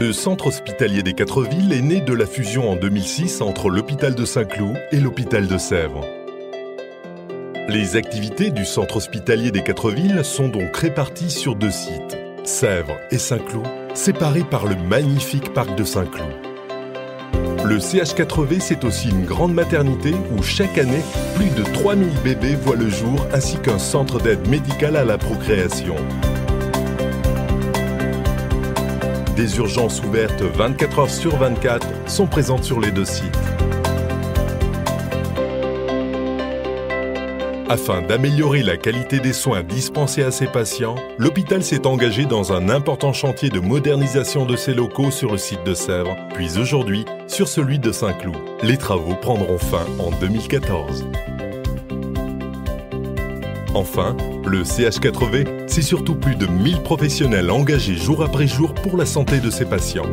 Le centre hospitalier des Quatre Villes est né de la fusion en 2006 entre l'hôpital de Saint-Cloud et l'hôpital de Sèvres. Les activités du centre hospitalier des Quatre Villes sont donc réparties sur deux sites, Sèvres et Saint-Cloud, séparés par le magnifique parc de Saint-Cloud. Le CH4V, c'est aussi une grande maternité où chaque année, plus de 3000 bébés voient le jour ainsi qu'un centre d'aide médicale à la procréation. Des urgences ouvertes 24 heures sur 24 sont présentes sur les deux sites. Afin d'améliorer la qualité des soins dispensés à ses patients, l'hôpital s'est engagé dans un important chantier de modernisation de ses locaux sur le site de Sèvres, puis aujourd'hui sur celui de Saint-Cloud. Les travaux prendront fin en 2014. Enfin, le CH4V, c'est surtout plus de 1000 professionnels engagés jour après jour pour la santé de ses patients.